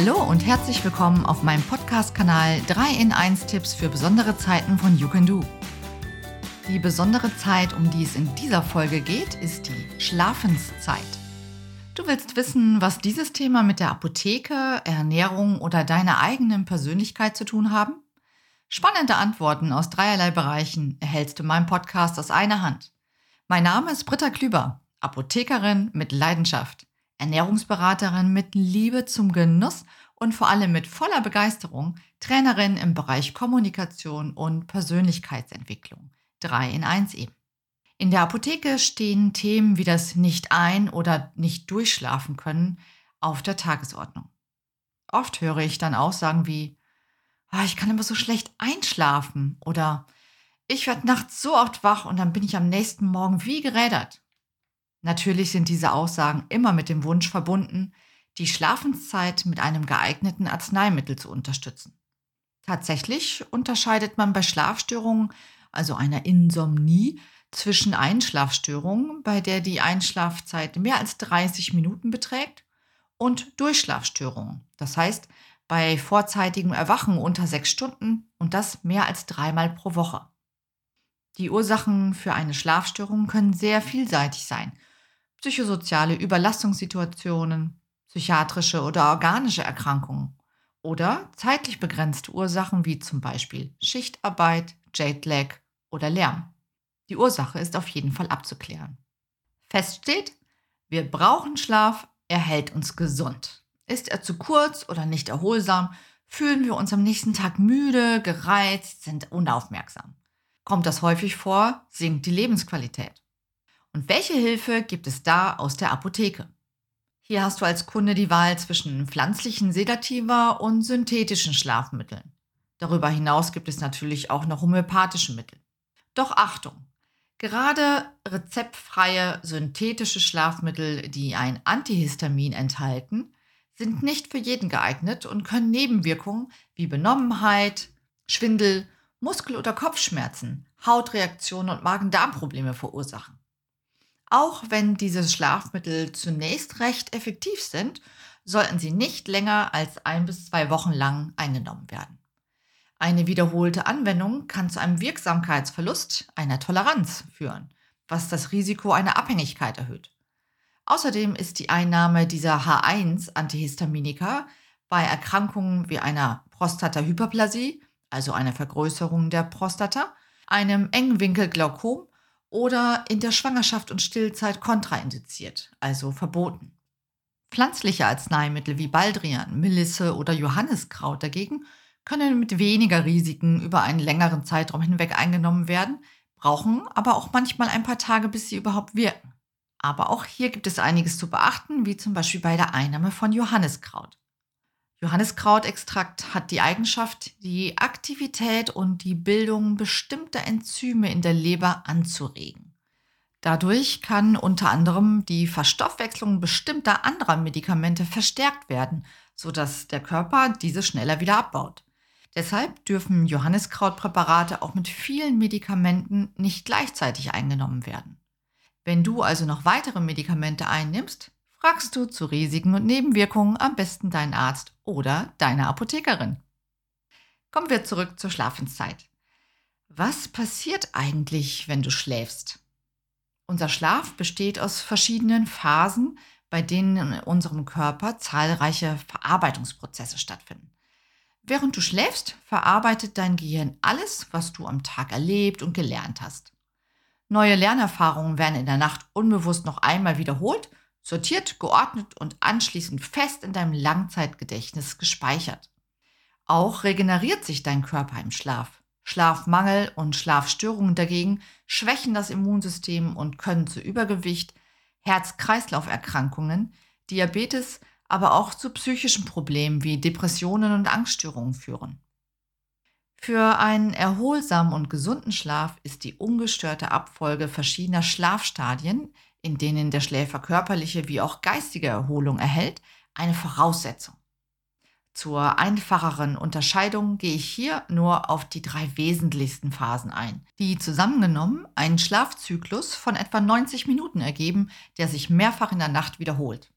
Hallo und herzlich willkommen auf meinem Podcast-Kanal 3 in 1 Tipps für besondere Zeiten von You Can Do. Die besondere Zeit, um die es in dieser Folge geht, ist die Schlafenszeit. Du willst wissen, was dieses Thema mit der Apotheke, Ernährung oder deiner eigenen Persönlichkeit zu tun haben? Spannende Antworten aus dreierlei Bereichen erhältst du in meinem Podcast aus einer Hand. Mein Name ist Britta Klüber, Apothekerin mit Leidenschaft, Ernährungsberaterin mit Liebe zum Genuss und vor allem mit voller Begeisterung, Trainerin im Bereich Kommunikation und Persönlichkeitsentwicklung. Drei in eins eben. In der Apotheke stehen Themen wie das nicht ein- oder nicht durchschlafen können auf der Tagesordnung. Oft höre ich dann Aussagen wie, oh, ich kann immer so schlecht einschlafen oder ich werde nachts so oft wach und dann bin ich am nächsten Morgen wie gerädert. Natürlich sind diese Aussagen immer mit dem Wunsch verbunden, die Schlafenszeit mit einem geeigneten Arzneimittel zu unterstützen. Tatsächlich unterscheidet man bei Schlafstörungen, also einer Insomnie, zwischen Einschlafstörungen, bei der die Einschlafzeit mehr als 30 Minuten beträgt, und Durchschlafstörungen, das heißt bei vorzeitigem Erwachen unter sechs Stunden und das mehr als dreimal pro Woche. Die Ursachen für eine Schlafstörung können sehr vielseitig sein. Psychosoziale Überlastungssituationen, psychiatrische oder organische Erkrankungen oder zeitlich begrenzte Ursachen wie zum Beispiel Schichtarbeit, Jetlag oder Lärm. Die Ursache ist auf jeden Fall abzuklären. Fest steht, wir brauchen Schlaf, er hält uns gesund. Ist er zu kurz oder nicht erholsam, fühlen wir uns am nächsten Tag müde, gereizt, sind unaufmerksam. Kommt das häufig vor, sinkt die Lebensqualität. Und welche Hilfe gibt es da aus der Apotheke? Hier hast du als Kunde die Wahl zwischen pflanzlichen Sedativa und synthetischen Schlafmitteln. Darüber hinaus gibt es natürlich auch noch homöopathische Mittel. Doch Achtung! Gerade rezeptfreie synthetische Schlafmittel, die ein Antihistamin enthalten, sind nicht für jeden geeignet und können Nebenwirkungen wie Benommenheit, Schwindel, Muskel- oder Kopfschmerzen, Hautreaktionen und Magen-Darm-Probleme verursachen. Auch wenn diese Schlafmittel zunächst recht effektiv sind, sollten sie nicht länger als ein bis zwei Wochen lang eingenommen werden. Eine wiederholte Anwendung kann zu einem Wirksamkeitsverlust, einer Toleranz führen, was das Risiko einer Abhängigkeit erhöht. Außerdem ist die Einnahme dieser H1-Antihistaminika bei Erkrankungen wie einer Prostatahyperplasie, also einer Vergrößerung der Prostata, einem Engwinkelglaukom oder in der Schwangerschaft und Stillzeit kontraindiziert, also verboten. Pflanzliche Arzneimittel wie Baldrian, Melisse oder Johanniskraut dagegen können mit weniger Risiken über einen längeren Zeitraum hinweg eingenommen werden, brauchen aber auch manchmal ein paar Tage, bis sie überhaupt wirken. Aber auch hier gibt es einiges zu beachten, wie zum Beispiel bei der Einnahme von Johanniskraut. Johanniskrautextrakt hat die Eigenschaft, die Aktivität und die Bildung bestimmter Enzyme in der Leber anzuregen. Dadurch kann unter anderem die Verstoffwechslung bestimmter anderer Medikamente verstärkt werden, sodass der Körper diese schneller wieder abbaut. Deshalb dürfen Johanniskrautpräparate auch mit vielen Medikamenten nicht gleichzeitig eingenommen werden. Wenn du also noch weitere Medikamente einnimmst, fragst du zu Risiken und Nebenwirkungen am besten deinen Arzt oder deine Apothekerin. Kommen wir zurück zur Schlafenszeit. Was passiert eigentlich, wenn du schläfst? Unser Schlaf besteht aus verschiedenen Phasen, bei denen in unserem Körper zahlreiche Verarbeitungsprozesse stattfinden. Während du schläfst, verarbeitet dein Gehirn alles, was du am Tag erlebt und gelernt hast. Neue Lernerfahrungen werden in der Nacht unbewusst noch einmal wiederholt, sortiert, geordnet und anschließend fest in deinem Langzeitgedächtnis gespeichert. Auch regeneriert sich dein Körper im Schlaf. Schlafmangel und Schlafstörungen dagegen schwächen das Immunsystem und können zu Übergewicht, Herz-Kreislauf-Erkrankungen, Diabetes, aber auch zu psychischen Problemen wie Depressionen und Angststörungen führen. Für einen erholsamen und gesunden Schlaf ist die ungestörte Abfolge verschiedener Schlafstadien, in denen der Schläfer körperliche wie auch geistige Erholung erhält, eine Voraussetzung. Zur einfacheren Unterscheidung gehe ich hier nur auf die drei wesentlichsten Phasen ein, die zusammengenommen einen Schlafzyklus von etwa 90 Minuten ergeben, der sich mehrfach in der Nacht wiederholt.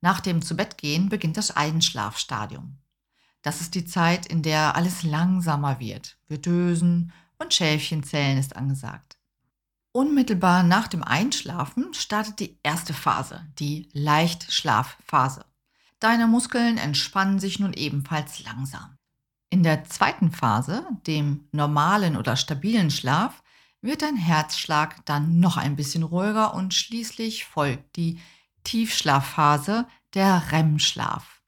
Nach dem Zubettgehen beginnt das Einschlafstadium. Das ist die Zeit, in der alles langsamer wird. Wir dösen und Schäfchenzählen ist angesagt. Unmittelbar nach dem Einschlafen startet die erste Phase, die Leichtschlafphase. Deine Muskeln entspannen sich nun ebenfalls langsam. In der zweiten Phase, dem normalen oder stabilen Schlaf, wird dein Herzschlag dann noch ein bisschen ruhiger und schließlich folgt die Tiefschlafphase, der REM-Schlaf.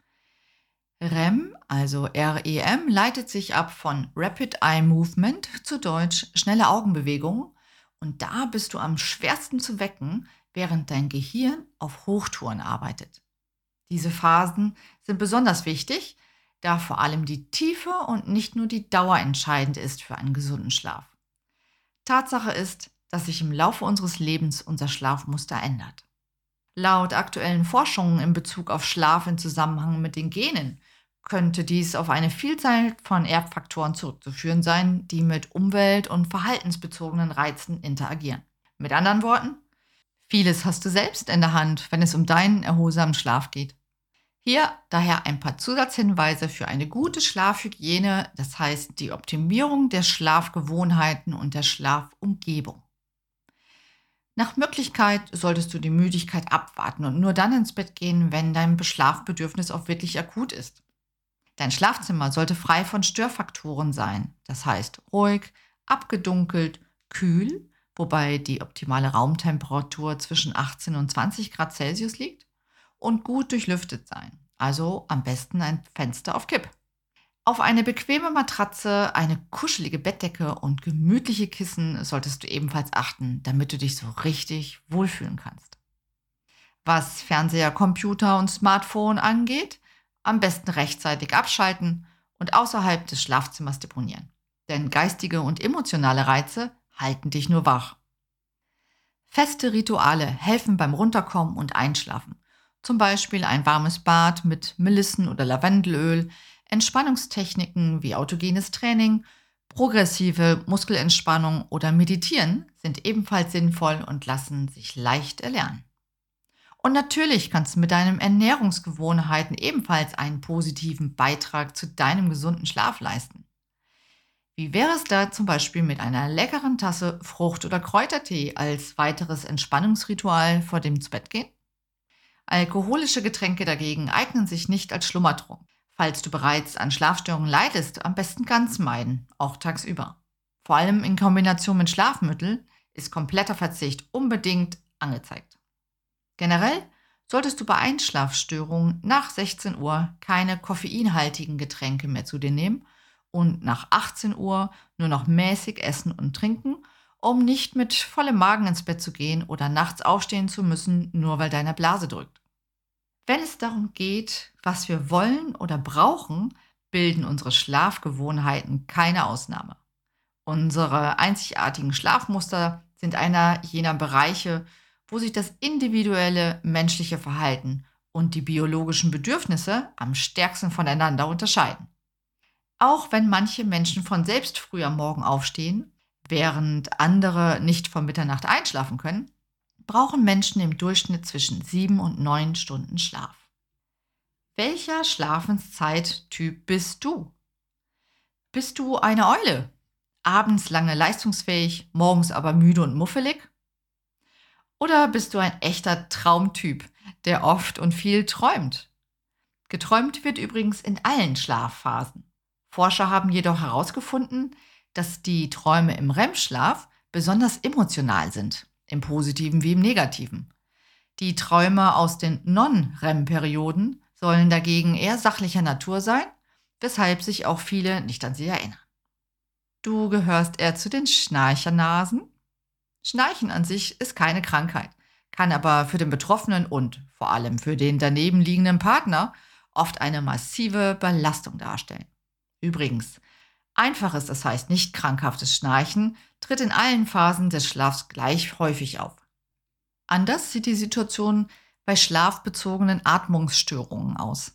REM, also REM, leitet sich ab von Rapid Eye Movement, zu Deutsch schnelle Augenbewegungen, und da bist du am schwersten zu wecken, während dein Gehirn auf Hochtouren arbeitet. Diese Phasen sind besonders wichtig, da vor allem die Tiefe und nicht nur die Dauer entscheidend ist für einen gesunden Schlaf. Tatsache ist, dass sich im Laufe unseres Lebens unser Schlafmuster ändert. Laut aktuellen Forschungen in Bezug auf Schlaf im Zusammenhang mit den Genen könnte dies auf eine Vielzahl von Erbfaktoren zurückzuführen sein, die mit umwelt- und verhaltensbezogenen Reizen interagieren. Mit anderen Worten, vieles hast du selbst in der Hand, wenn es um deinen erholsamen Schlaf geht. Hier daher ein paar Zusatzhinweise für eine gute Schlafhygiene, das heißt die Optimierung der Schlafgewohnheiten und der Schlafumgebung. Nach Möglichkeit solltest du die Müdigkeit abwarten und nur dann ins Bett gehen, wenn dein Schlafbedürfnis auch wirklich akut ist. Dein Schlafzimmer sollte frei von Störfaktoren sein, das heißt ruhig, abgedunkelt, kühl, wobei die optimale Raumtemperatur zwischen 18 und 20 Grad Celsius liegt und gut durchlüftet sein. Also am besten ein Fenster auf Kipp. Auf eine bequeme Matratze, eine kuschelige Bettdecke und gemütliche Kissen solltest du ebenfalls achten, damit du dich so richtig wohlfühlen kannst. Was Fernseher, Computer und Smartphone angeht, am besten rechtzeitig abschalten und außerhalb des Schlafzimmers deponieren. Denn geistige und emotionale Reize halten dich nur wach. Feste Rituale helfen beim Runterkommen und Einschlafen zum Beispiel ein warmes Bad mit Melissen- oder Lavendelöl, Entspannungstechniken wie autogenes Training, progressive Muskelentspannung oder Meditieren sind ebenfalls sinnvoll und lassen sich leicht erlernen. Und natürlich kannst du mit deinen Ernährungsgewohnheiten ebenfalls einen positiven Beitrag zu deinem gesunden Schlaf leisten. Wie wäre es da zum Beispiel mit einer leckeren Tasse Frucht- oder Kräutertee als weiteres Entspannungsritual vor dem Zubettgehen? Alkoholische Getränke dagegen eignen sich nicht als Schlummertrunk. Falls du bereits an Schlafstörungen leidest, am besten ganz meiden, auch tagsüber. Vor allem in Kombination mit Schlafmitteln ist kompletter Verzicht unbedingt angezeigt. Generell solltest du bei Einschlafstörungen nach 16 Uhr keine koffeinhaltigen Getränke mehr zu dir nehmen und nach 18 Uhr nur noch mäßig essen und trinken um nicht mit vollem Magen ins Bett zu gehen oder nachts aufstehen zu müssen, nur weil deine Blase drückt. Wenn es darum geht, was wir wollen oder brauchen, bilden unsere Schlafgewohnheiten keine Ausnahme. Unsere einzigartigen Schlafmuster sind einer jener Bereiche, wo sich das individuelle menschliche Verhalten und die biologischen Bedürfnisse am stärksten voneinander unterscheiden. Auch wenn manche Menschen von selbst früh am Morgen aufstehen, Während andere nicht vor Mitternacht einschlafen können, brauchen Menschen im Durchschnitt zwischen sieben und neun Stunden Schlaf. Welcher Schlafenszeittyp bist du? Bist du eine Eule? Abends lange leistungsfähig, morgens aber müde und muffelig? Oder bist du ein echter Traumtyp, der oft und viel träumt? Geträumt wird übrigens in allen Schlafphasen. Forscher haben jedoch herausgefunden, dass die Träume im REM-Schlaf besonders emotional sind, im positiven wie im negativen. Die Träume aus den Non-REM-Perioden sollen dagegen eher sachlicher Natur sein, weshalb sich auch viele nicht an sie erinnern. Du gehörst eher zu den Schnarchernasen? Schnarchen an sich ist keine Krankheit, kann aber für den Betroffenen und vor allem für den daneben liegenden Partner oft eine massive Belastung darstellen. Übrigens, Einfaches, das heißt nicht krankhaftes Schnarchen, tritt in allen Phasen des Schlafs gleich häufig auf. Anders sieht die Situation bei schlafbezogenen Atmungsstörungen aus.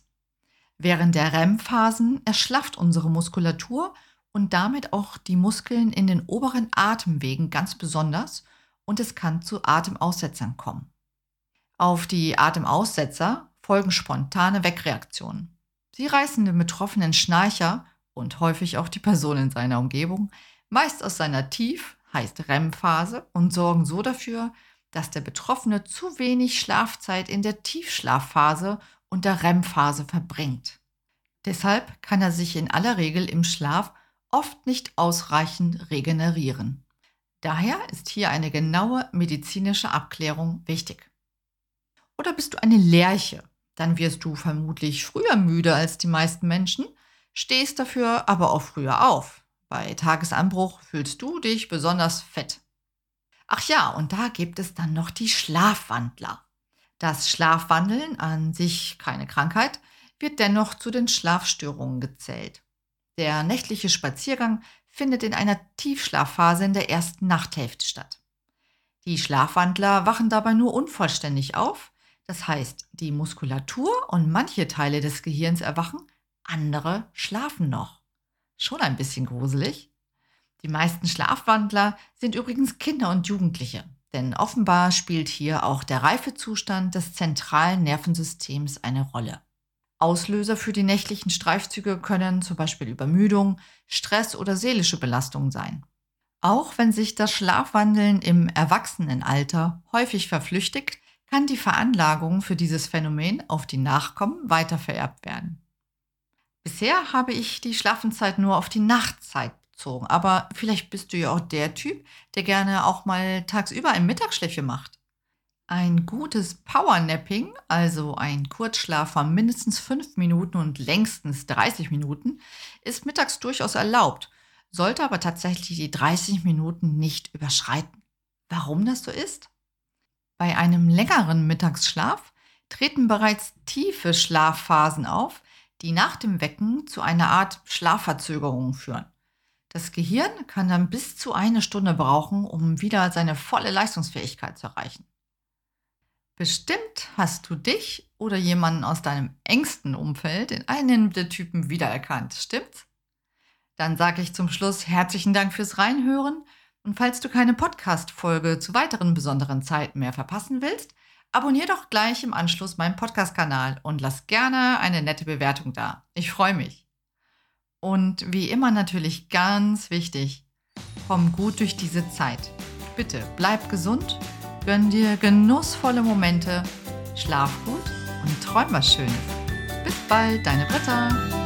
Während der REM-Phasen erschlafft unsere Muskulatur und damit auch die Muskeln in den oberen Atemwegen ganz besonders und es kann zu Atemaussetzern kommen. Auf die Atemaussetzer folgen spontane Wegreaktionen. Sie reißen den betroffenen Schnarcher und häufig auch die Person in seiner Umgebung meist aus seiner Tief, heißt REM-Phase und sorgen so dafür, dass der Betroffene zu wenig Schlafzeit in der Tiefschlafphase und der REM-Phase verbringt. Deshalb kann er sich in aller Regel im Schlaf oft nicht ausreichend regenerieren. Daher ist hier eine genaue medizinische Abklärung wichtig. Oder bist du eine Lerche? Dann wirst du vermutlich früher müde als die meisten Menschen, stehst dafür aber auch früher auf. Bei Tagesanbruch fühlst du dich besonders fett. Ach ja, und da gibt es dann noch die Schlafwandler. Das Schlafwandeln an sich keine Krankheit, wird dennoch zu den Schlafstörungen gezählt. Der nächtliche Spaziergang findet in einer Tiefschlafphase in der ersten Nachthälfte statt. Die Schlafwandler wachen dabei nur unvollständig auf, das heißt, die Muskulatur und manche Teile des Gehirns erwachen, andere schlafen noch. Schon ein bisschen gruselig. Die meisten Schlafwandler sind übrigens Kinder und Jugendliche, denn offenbar spielt hier auch der Reifezustand des zentralen Nervensystems eine Rolle. Auslöser für die nächtlichen Streifzüge können zum Beispiel Übermüdung, Stress oder seelische Belastungen sein. Auch wenn sich das Schlafwandeln im Erwachsenenalter häufig verflüchtigt, kann die Veranlagung für dieses Phänomen auf die Nachkommen weitervererbt werden. Bisher habe ich die Schlafenszeit nur auf die Nachtzeit bezogen, aber vielleicht bist du ja auch der Typ, der gerne auch mal tagsüber ein Mittagsschläfchen macht. Ein gutes Powernapping, also ein Kurzschlaf von mindestens 5 Minuten und längstens 30 Minuten, ist mittags durchaus erlaubt, sollte aber tatsächlich die 30 Minuten nicht überschreiten. Warum das so ist? Bei einem längeren Mittagsschlaf treten bereits tiefe Schlafphasen auf, die nach dem Wecken zu einer Art Schlafverzögerung führen. Das Gehirn kann dann bis zu eine Stunde brauchen, um wieder seine volle Leistungsfähigkeit zu erreichen. Bestimmt hast du dich oder jemanden aus deinem engsten Umfeld in einem der Typen wiedererkannt, stimmt's? Dann sage ich zum Schluss herzlichen Dank fürs Reinhören und falls du keine Podcast-Folge zu weiteren besonderen Zeiten mehr verpassen willst, abonnier doch gleich im Anschluss meinen Podcast-Kanal und lass gerne eine nette Bewertung da. Ich freue mich. Und wie immer natürlich ganz wichtig, komm gut durch diese Zeit. Bitte bleib gesund Gönn dir genussvolle Momente, schlaf gut und träum was Schönes. Bis bald, deine Britta.